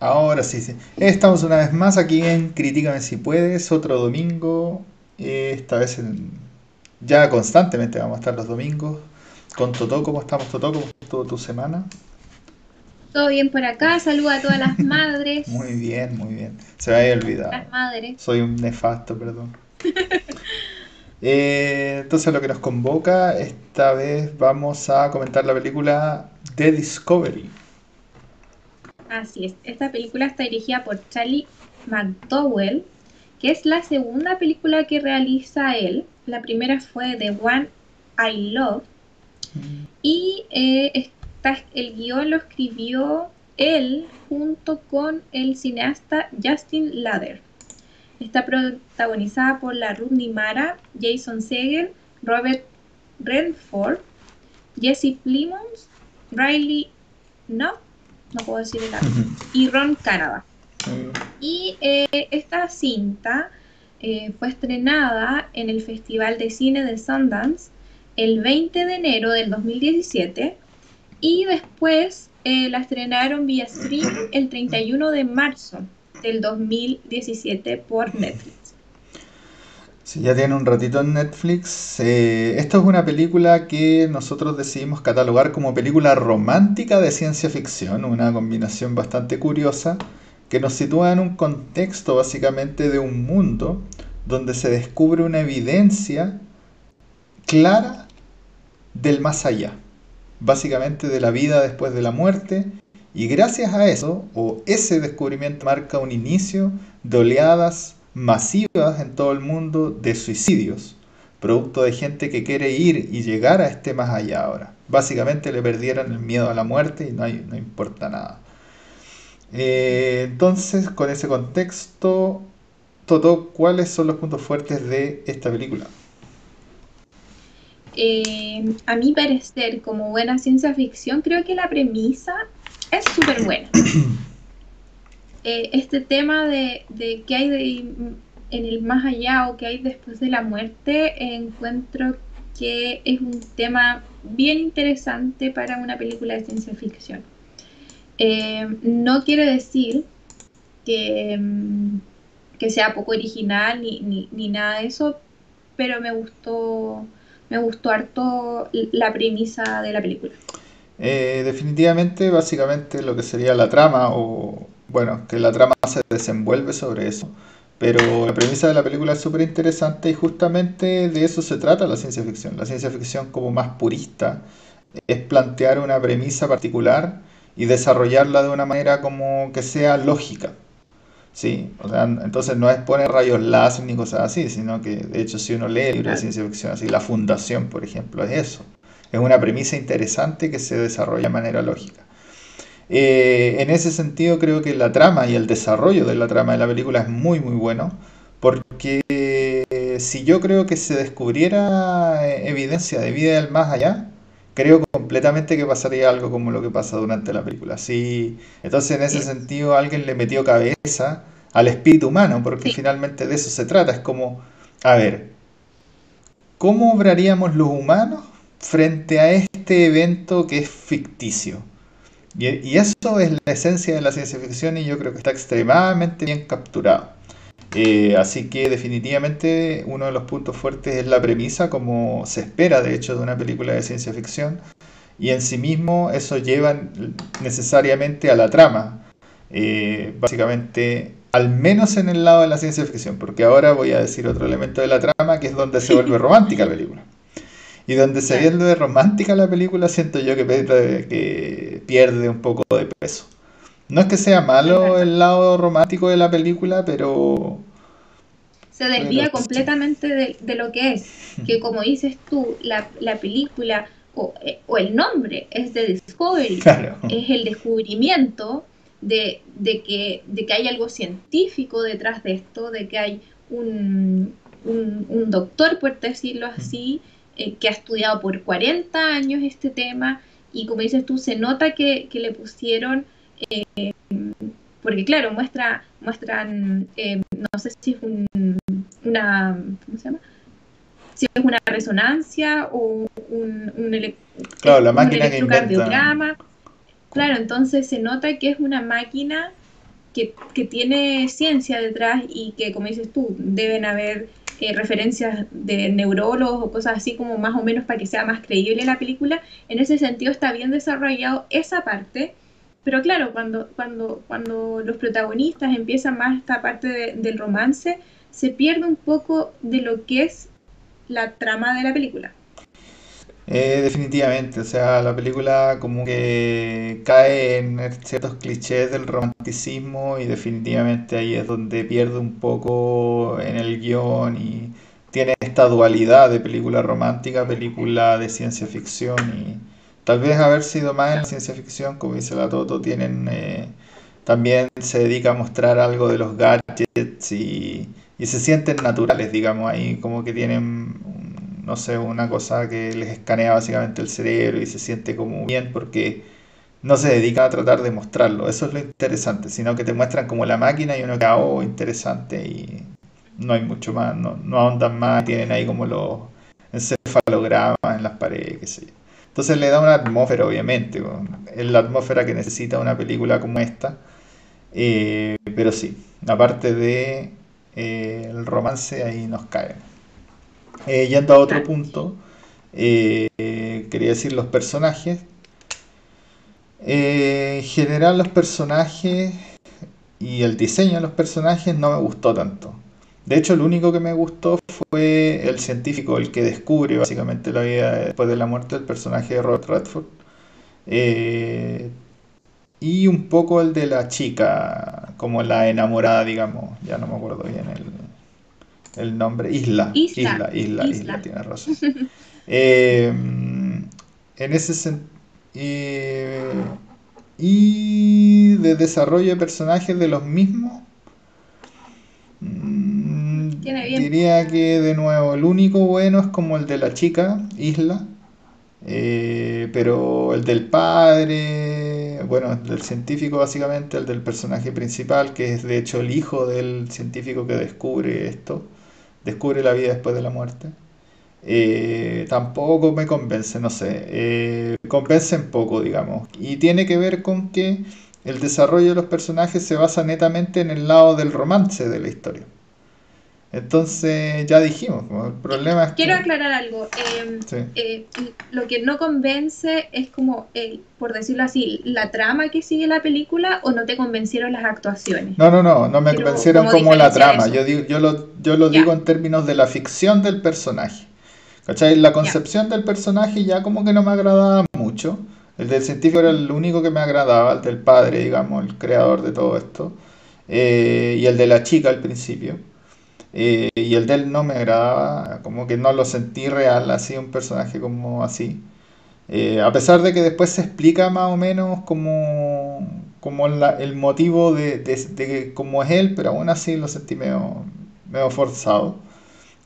Ahora sí, sí. Estamos una vez más aquí en Critícame si puedes, otro domingo. Esta vez en- ya constantemente vamos a estar los domingos. Con Totó, ¿cómo estamos Totó? ¿Cómo estuvo tu semana? Todo bien por acá, saluda a todas las madres. Muy bien, muy bien. Se me había olvidado. Las madres. Soy un nefasto, perdón. Eh, entonces lo que nos convoca, esta vez vamos a comentar la película The Discovery. Así es. Esta película está dirigida por Charlie McDowell, que es la segunda película que realiza él. La primera fue The One I Love. Y eh, el guion lo escribió él junto con el cineasta Justin Lader. Está protagonizada por la Rooney Mara, Jason Segel, Robert Redford, Jesse Plimons, Riley no, no puedo decir el nombre, y Ron Canada. Y eh, esta cinta eh, fue estrenada en el Festival de Cine de Sundance el 20 de enero del 2017 y después eh, la estrenaron vía stream el 31 de marzo del 2017 por Netflix. Si ya tiene un ratito en Netflix, eh, esta es una película que nosotros decidimos catalogar como película romántica de ciencia ficción, una combinación bastante curiosa que nos sitúa en un contexto básicamente de un mundo donde se descubre una evidencia clara del más allá, básicamente de la vida después de la muerte, y gracias a eso, o ese descubrimiento marca un inicio de oleadas masivas en todo el mundo de suicidios, producto de gente que quiere ir y llegar a este más allá ahora. Básicamente le perdieron el miedo a la muerte y no, hay- no importa nada. Eh, entonces, con ese contexto, Toto, ¿cuáles son los puntos fuertes de esta película? Eh, a mi parecer, como buena ciencia ficción, creo que la premisa es súper buena. Eh, este tema de, de qué hay de- en el más allá o qué hay después de la muerte, encuentro que es un tema bien interesante para una película de ciencia ficción. Eh, no quiere decir que, mm, que sea poco original ni, ni, ni nada de eso, pero me gustó, me gustó harto la premisa de la película. Eh, definitivamente, básicamente lo que sería la trama, o bueno, que la trama se desenvuelve sobre eso, pero la premisa de la película es súper interesante y justamente de eso se trata la ciencia ficción. La ciencia ficción como más purista es plantear una premisa particular y desarrollarla de una manera como que sea lógica. Sí, o sea, entonces no es poner rayos láser ni cosas así, sino que de hecho si uno lee libros de ciencia ficción, así La Fundación, por ejemplo, es eso. Es una premisa interesante que se desarrolla de manera lógica. Eh, en ese sentido creo que la trama y el desarrollo de la trama de la película es muy muy bueno, porque eh, si yo creo que se descubriera eh, evidencia de vida del más allá, creo completamente que pasaría algo como lo que pasa durante la película. Sí, entonces en ese Sí, sentido alguien le metió cabeza al espíritu humano, porque sí, finalmente de eso se trata. Es como, a ver, ¿cómo obraríamos los humanos frente a este evento que es ficticio? Y, y eso es la esencia de la ciencia ficción y yo creo que está extremadamente bien capturado. Eh, así que definitivamente uno de los puntos fuertes es la premisa, como se espera de hecho de una película de ciencia ficción, y en sí mismo eso lleva necesariamente a la trama. Eh, básicamente, al menos en el lado de la ciencia ficción, porque ahora voy a decir otro elemento de la trama que es donde se vuelve romántica la película. Y donde se claro. vuelve romántica la película, siento yo que, pierde- que pierde un poco de peso. No es que sea malo el lado romántico de la película, pero, Se desvía completamente de, de lo que es, que como dices tú, la, la película o, eh, o el nombre es de Discovery, claro. es el descubrimiento de, de que, de que hay algo científico detrás de esto, de que hay un, un, un doctor, por decirlo así, eh, que ha estudiado por 40 años este tema y como dices tú, se nota que, que le pusieron, eh, porque claro, muestra, muestran, eh, no sé si es un, una, ¿cómo se llama? Si es una resonancia o un, un, Claro, la un máquina que inventa. electrocardiograma. Claro, entonces se nota que es una máquina que, tiene ciencia detrás y que, como dices tú, deben haber eh, referencias de neurólogos o cosas así como más o menos para que sea más creíble la película, en ese sentido está bien desarrollado esa parte, pero claro, cuando, cuando, cuando los protagonistas empiezan más esta parte del romance, se pierde un poco de lo que es la trama de la película. Eh, definitivamente, o sea, la película como que cae en ciertos clichés del romanticismo y definitivamente ahí es donde pierde un poco en el guion y tiene esta dualidad de película romántica, película de ciencia ficción y tal vez haber sido más en la ciencia ficción, como dice la Toto, tienen... Eh, también se dedica a mostrar algo de los gadgets y, y se sienten naturales, digamos, ahí como que tienen no sé, una cosa que les escanea básicamente el cerebro y se siente como bien porque no se dedican a tratar de mostrarlo. Eso es lo interesante, sino que te muestran como la máquina y uno queda, oh, interesante y no hay mucho más, no, no ahondan más, tienen ahí como los encefalogramas en las paredes, qué sé yo. Entonces le da una atmósfera, obviamente, es la atmósfera que necesita una película como esta. Eh, pero sí, aparte de eh, romance, ahí nos cae. Eh, yendo a otro punto, eh, quería decir los personajes. Eh, en general los personajes y el diseño de los personajes no me gustó tanto. De hecho, lo único que me gustó fue el científico, el que descubre básicamente la vida después de la muerte del personaje de Robert Redford. y un poco el de la chica, como la enamorada, digamos, ya no me acuerdo bien el, el nombre, Isla. Isla, Isla, Isla, tiene razón. Eh, en ese sentido. y de desarrollo de personajes de los mismos. Mm, diría que de nuevo, el único bueno es como el de la chica, Isla. Eh, pero el del padre, bueno, del científico básicamente, el del personaje principal, que es de hecho el hijo del científico que descubre esto descubre la vida después de la muerte. Eh, tampoco me convence, no sé, eh, convence en poco, digamos. Y tiene que ver con que el desarrollo de los personajes se basa netamente en el lado del romance de la historia. Entonces, ya dijimos, el problema es Quiero aclarar algo. Em, eh, lo que no convence es como, por decirlo así, la trama que sigue la película o no te convencieron las actuaciones. No, no, no, no me convencieron como la trama. Yo, digo, yo lo, yo lo digo en términos de la ficción del personaje. ¿Cachai? La concepción del personaje ya como que no me agradaba mucho. El del científico era el único que me agradaba, el del padre, digamos, el creador de todo esto. Eh, y el de la chica al principio. Y el de él no me agradaba, como que no lo sentí real, así un personaje como así. Eh, a pesar de que después se explica más o menos como, como el motivo de, de, cómo es él, pero aún así lo sentí medio, medio forzado.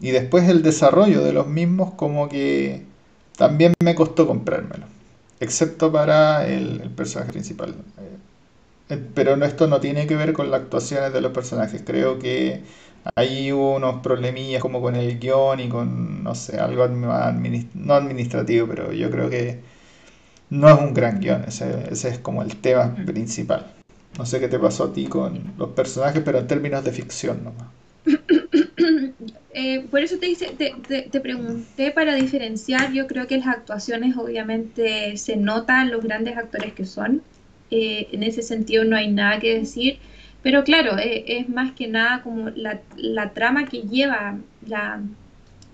Y después el desarrollo de los mismos como que también me costó comprármelo, excepto para el, el personaje principal. Eh, pero esto no tiene que ver con las actuaciones de los personajes, creo que Ahí hubo unos problemillas como con el guion y con, no sé, algo no administrativo, pero yo creo que no es un gran guion, ese, ese es como el tema principal. No sé qué te pasó a ti con los personajes, pero en términos de ficción nomás. Eh, por eso te, hice, te, te, pregunté para diferenciar, yo creo que las actuaciones obviamente se notan los grandes actores que son, eh, en ese sentido no hay nada que decir, pero claro, e, es, más que nada como la, trama que lleva la,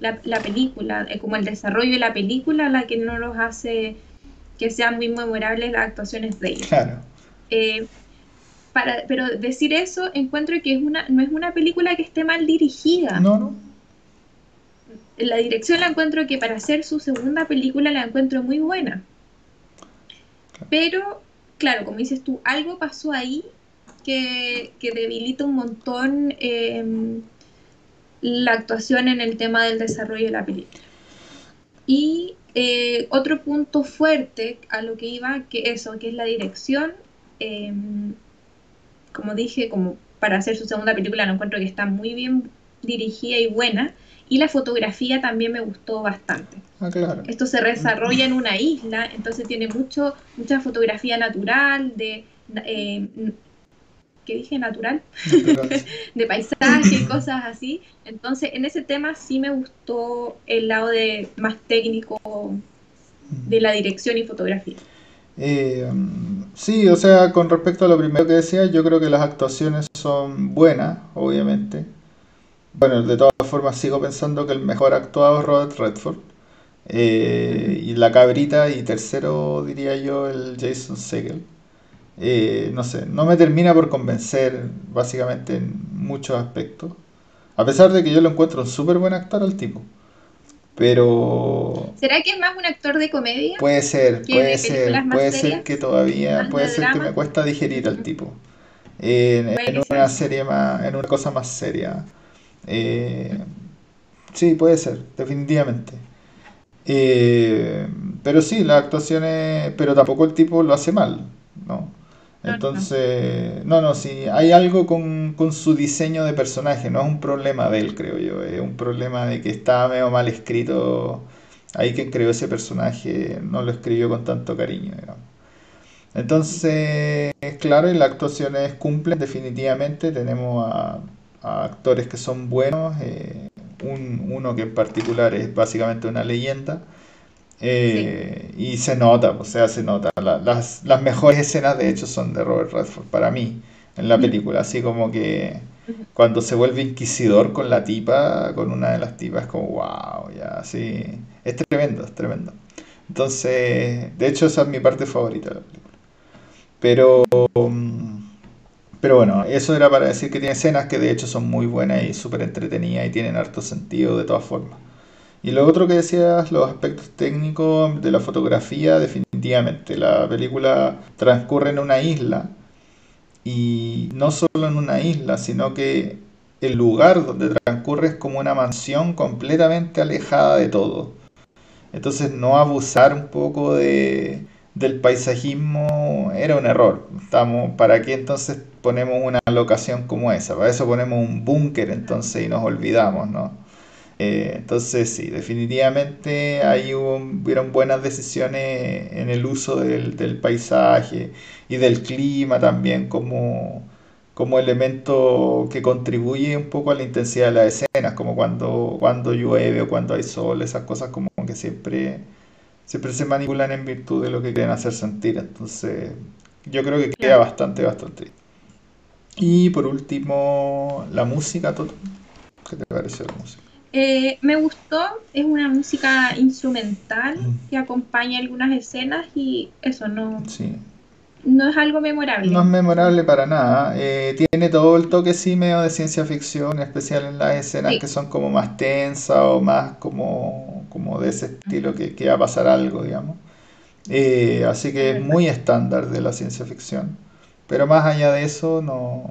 la, película, eh, como el desarrollo de la película, la que no los hace que sean muy memorables las actuaciones de ellos. Claro. Eh, para, pero decir eso, encuentro que es una, no es una película que esté mal dirigida. No, no. La dirección la encuentro que para hacer su segunda película la encuentro muy buena. Pero, claro, como dices tú, algo pasó ahí que, debilita un montón em, la actuación en el tema del desarrollo de la película. Y eh, otro punto fuerte a lo que iba, que eso, que es la dirección, em, como dije, como para hacer su segunda película, no encuentro que está muy bien dirigida y buena. Y la fotografía también me gustó bastante. Ah, claro. Esto se desarrolla en una isla, entonces tiene mucho, mucha fotografía natural, de eh, que dije natural, de paisaje y cosas así. Entonces, en ese tema sí me gustó el lado de más técnico de la dirección y fotografía. Eh, sí, o sea, con respecto a lo primero que decía, yo creo que las actuaciones son buenas, obviamente. Bueno, de todas formas sigo pensando que el mejor actuado es Robert Redford. Eh, y la cabrita y tercero diría yo el Jason Segel. Eh, no sé, no me termina por convencer básicamente en muchos aspectos. A pesar de que yo lo encuentro un súper buen actor al tipo. Pero... ¿Será que es más un actor de comedia? Puede ser, puede ser, puede ser que todavía, puede ser que me cuesta digerir al tipo. en, una serie más, en una cosa más seria. Eh, sí, puede ser, definitivamente. Eh, pero sí, las actuaciones, pero tampoco el tipo lo hace mal, ¿no? Entonces, no, no, sí, hay algo con, su diseño de personaje, no es un problema de él, creo yo, es un problema de que está medio mal escrito. Ahí quien creó ese personaje no lo escribió con tanto cariño. Entonces, claro, y las actuaciones cumplen definitivamente, tenemos a, actores que son buenos, eh, un, uno que en particular es básicamente una leyenda eh, y se nota, o sea, se nota. las, las, mejores escenas, de hecho, son de Robert Redford, para mí, en la película. Así como que cuando se vuelve inquisidor con la tipa, con una de las tipas, como wow, ya, sí. Es tremendo, es tremendo. Entonces, de hecho, esa es mi parte favorita de la película. Pero, pero bueno, eso era para decir que tiene escenas que de hecho son muy buenas y súper entretenidas y tienen harto sentido de todas formas. Y lo otro que decías, los aspectos técnicos de la fotografía, definitivamente. La película transcurre en una isla y no solo en una isla, sino que el lugar donde transcurre es como una mansión completamente alejada de todo. Entonces no abusar un poco de, del paisajismo era un error. Estamos, ¿Para qué entonces ponemos una locación como esa? Para eso ponemos un búnker entonces y nos olvidamos, ¿no? Eh, entonces, sí, definitivamente ahí hubieron buenas decisiones en el uso del, paisaje y del clima también como, como elemento que contribuye un poco a la intensidad de las escenas, como cuando, cuando llueve o cuando hay sol, esas cosas como que siempre, siempre se manipulan en virtud de lo que quieren hacer sentir. Entonces, yo creo que queda bastante, bastante. Y por último, la música. ¿Qué te pareció la música? Eh, me gustó, es una música instrumental mm. que acompaña algunas escenas y eso no, no es algo memorable. No es memorable para nada. Eh, tiene todo el toque sí medio de ciencia ficción, en especial en las escenas que son como más tensas o más como, como de ese estilo que, que va a pasar algo, digamos. Eh, así que es muy estándar de la ciencia ficción. Pero más allá de eso no,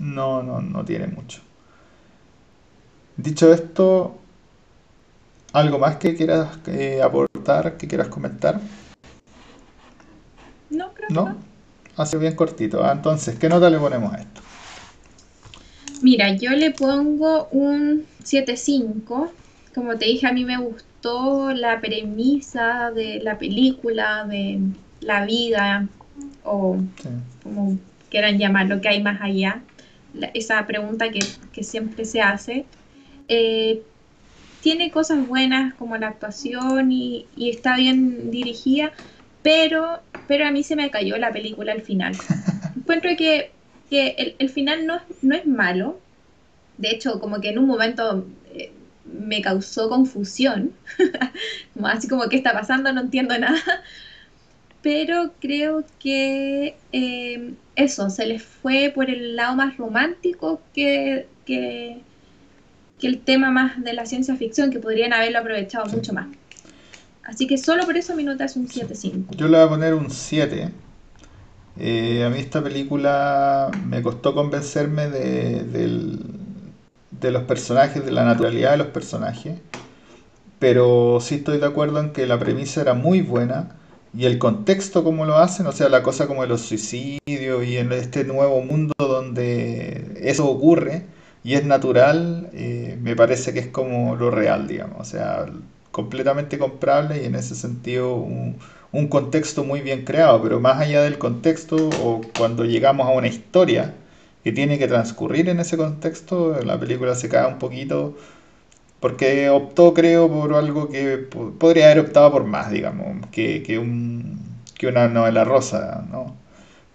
no, no, no tiene mucho. Dicho esto, ¿algo más que quieras eh, aportar, que quieras comentar? No, creo ¿No? Hace bien cortito. Ah, entonces, ¿qué nota le ponemos a esto? Mira, yo le pongo un 7.5. Como te dije, a mí me gustó la premisa de la película, de la vida, o como quieran llamarlo, que hay más allá. esa pregunta que, que siempre se hace. Eh, tiene cosas buenas como la actuación y, está bien dirigida, pero, pero a mí se me cayó la película al final. Encuentro que, el, final no, no es malo, de hecho como que en un momento eh, me causó confusión, como así como qué está pasando, no entiendo nada, pero creo que eh, eso, se les fue por el lado más romántico que, que que el tema más de la ciencia ficción, que podrían haberlo aprovechado mucho más. Así que solo por eso mi nota es un 7.5. Yo le voy a poner un 7. Eh, a mí esta película me costó convencerme de, de los personajes, de la naturalidad de los personajes. Pero sí estoy de acuerdo en que la premisa era muy buena y el contexto como lo hacen, o sea, la cosa como de los suicidios y en este nuevo mundo donde eso ocurre, y es natural, eh, me parece que es como lo real, digamos, o sea, completamente comprable y en ese sentido un contexto muy bien creado, pero más allá del contexto o cuando llegamos a una historia que tiene que transcurrir en ese contexto, la película se cae un poquito porque optó, creo, por algo que podría haber optado por más, digamos, que, que, un, que una novela rosa, ¿no?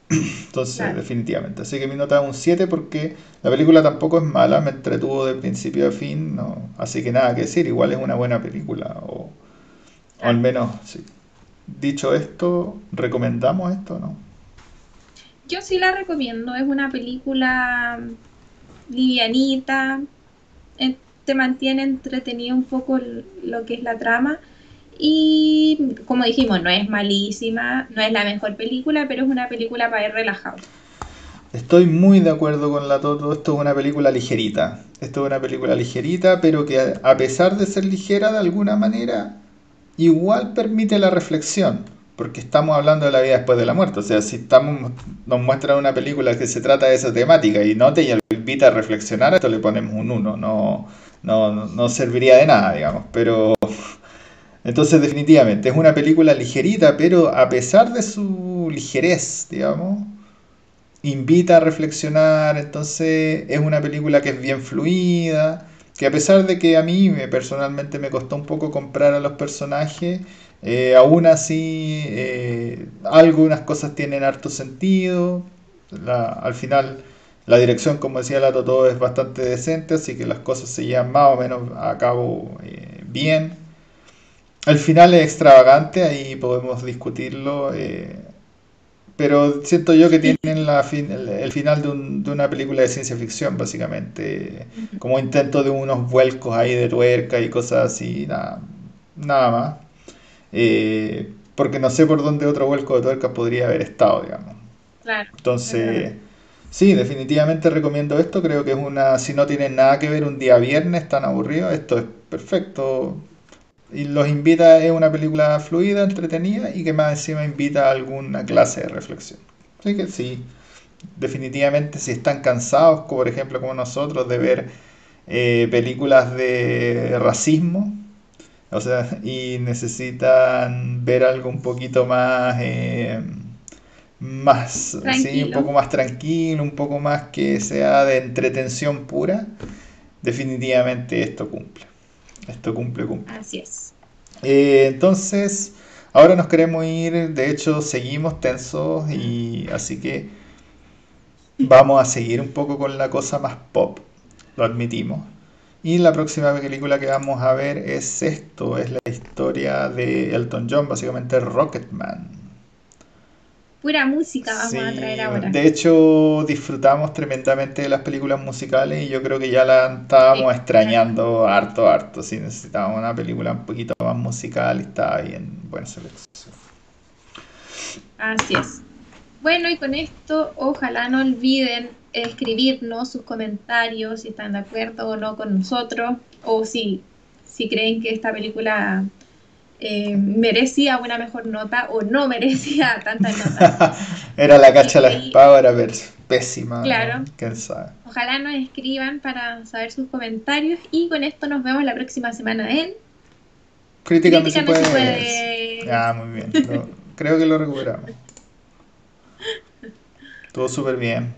Entonces, definitivamente. Así que mi nota es un 7 porque la película tampoco es mala, me entretuvo de principio a fin, ¿no? Así que nada que decir, igual es una buena película, o, al menos, sí. Dicho esto, ¿recomendamos esto no? Yo sí la recomiendo, es una película livianita, te mantiene entretenido un poco lo que es la trama. Y como dijimos, no es malísima, no es la mejor película, pero es una película para ir relajado. Estoy muy de acuerdo con la Toto, esto es una película ligerita. Esto es una película ligerita, pero que a pesar de ser ligera de alguna manera, igual permite la reflexión, porque estamos hablando de la vida después de la muerte. O sea, si estamos, nos muestran una película que se trata de esa temática y no te invita a reflexionar, esto le ponemos un 1, no, no, no serviría de nada, digamos. Pero entonces definitivamente es una película ligerita, pero a pesar de su ligerez, digamos, invita a reflexionar, entonces es una película que es bien fluida, que a pesar de que a mí personalmente me costó un poco comprar a los personajes, eh, aún así eh, algunas cosas tienen harto sentido, al final la dirección, como decía la Toto, es bastante decente, así que las cosas se llevan más o menos a cabo eh, bien. El final es extravagante, ahí podemos discutirlo, eh, pero siento yo que tienen la el, final de, una película de ciencia ficción, básicamente, como intento de unos vuelcos ahí de tuerca y cosas así, nada, nada más. Eh, porque no sé por dónde otro vuelco de tuerca podría haber estado, digamos. Claro. Entonces... Sí, definitivamente recomiendo esto. Creo que es una, si no tienen nada que ver un día viernes tan aburrido, esto es perfecto. Y los invita, es una película fluida, entretenida y que más encima invita a alguna clase de reflexión. Así que sí, definitivamente si están cansados, por ejemplo como nosotros, de ver eh, películas de racismo, o sea, y necesitan ver algo un poquito más... Eh, más, sí, un poco más tranquilo, un poco más que sea de entretención pura, definitivamente esto cumple. Esto cumple, cumple. Así es. Eh, entonces, ahora nos queremos ir, de hecho seguimos tensos y así que vamos a seguir un poco con la cosa más pop, lo admitimos. Y la próxima película que vamos a ver es esto, es la historia de Elton John, básicamente Rocketman pura música vamos a traer ahora. De hecho, disfrutamos tremendamente de las películas musicales y yo creo que ya la estábamos extrañando harto, harto. Si necesitábamos una película un poquito más musical y estaba bien buena selección. Así es. Bueno, y con esto, ojalá no olviden escribirnos sus comentarios si están de acuerdo o no con nosotros, o si, si creen que esta película eh, merecía una mejor nota o no merecía tanta nota. era la cacha la espada, era pésima. Claro. Ojalá nos escriban para saber sus comentarios y con esto nos vemos la próxima semana en Críticamente, se, puede. Ah, muy bien. creo que lo recuperamos. Todo súper bien.